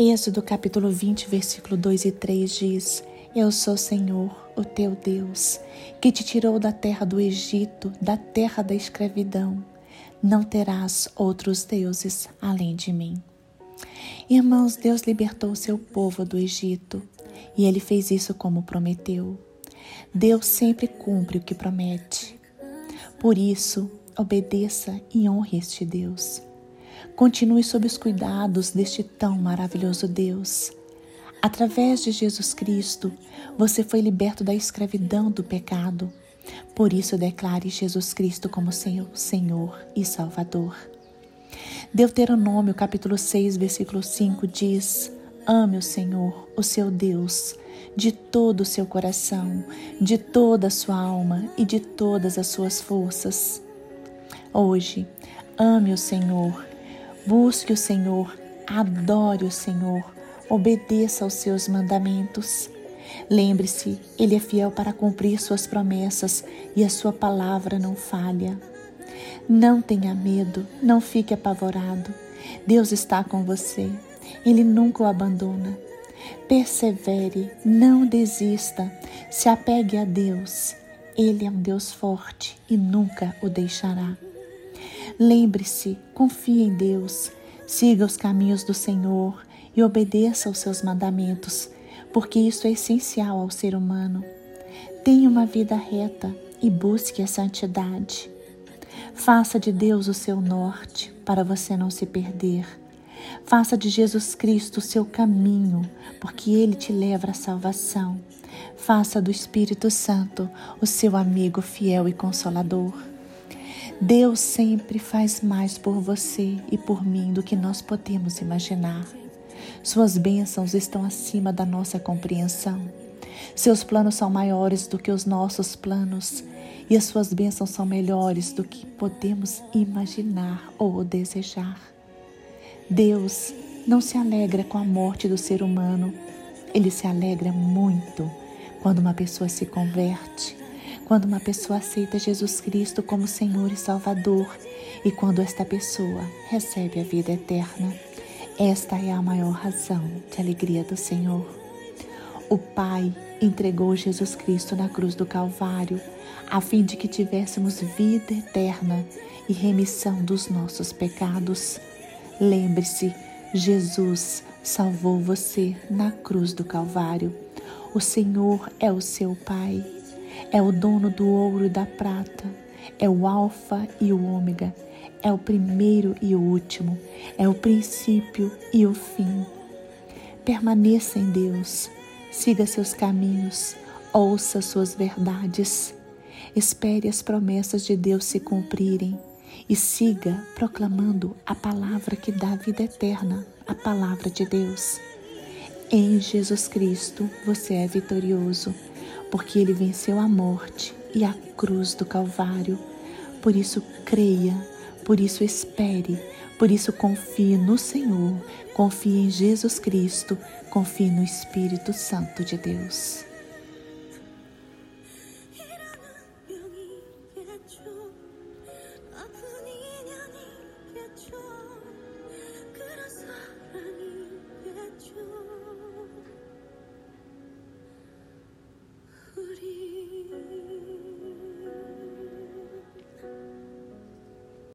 Êxodo capítulo 20, versículo 2 e 3 diz: Eu sou Senhor, o teu Deus, que te tirou da terra do Egito, da terra da escravidão. Não terás outros deuses além de mim. Irmãos, Deus libertou seu povo do Egito e ele fez isso como prometeu. Deus sempre cumpre o que promete. Por isso, obedeça e honre este Deus. Continue sob os cuidados deste tão maravilhoso Deus. Através de Jesus Cristo, você foi liberto da escravidão do pecado. Por isso, declare Jesus Cristo como Senhor, Senhor e Salvador. Deuteronômio capítulo 6, versículo 5 diz: Ame o Senhor, o seu Deus, de todo o seu coração, de toda a sua alma e de todas as suas forças. Hoje, ame o Senhor Busque o Senhor, adore o Senhor, obedeça aos seus mandamentos. Lembre-se, Ele é fiel para cumprir suas promessas e a sua palavra não falha. Não tenha medo, não fique apavorado. Deus está com você, Ele nunca o abandona. Persevere, não desista, se apegue a Deus. Ele é um Deus forte e nunca o deixará. Lembre-se, confie em Deus, siga os caminhos do Senhor e obedeça aos seus mandamentos, porque isso é essencial ao ser humano. Tenha uma vida reta e busque a santidade. Faça de Deus o seu norte para você não se perder. Faça de Jesus Cristo o seu caminho, porque ele te leva à salvação. Faça do Espírito Santo o seu amigo fiel e consolador. Deus sempre faz mais por você e por mim do que nós podemos imaginar. Suas bênçãos estão acima da nossa compreensão. Seus planos são maiores do que os nossos planos e as suas bênçãos são melhores do que podemos imaginar ou desejar. Deus não se alegra com a morte do ser humano, ele se alegra muito quando uma pessoa se converte quando uma pessoa aceita Jesus Cristo como Senhor e Salvador e quando esta pessoa recebe a vida eterna. Esta é a maior razão de alegria do Senhor. O Pai entregou Jesus Cristo na cruz do Calvário a fim de que tivéssemos vida eterna e remissão dos nossos pecados. Lembre-se, Jesus salvou você na cruz do Calvário. O Senhor é o seu Pai é o dono do ouro e da prata, é o Alfa e o Ômega, é o primeiro e o último, é o princípio e o fim. Permaneça em Deus, siga seus caminhos, ouça suas verdades, espere as promessas de Deus se cumprirem. E siga proclamando a palavra que dá vida eterna, a palavra de Deus. Em Jesus Cristo você é vitorioso porque ele venceu a morte e a cruz do Calvário. Por isso, creia, por isso, espere, por isso, confie no Senhor, confie em Jesus Cristo, confie no Espírito Santo de Deus.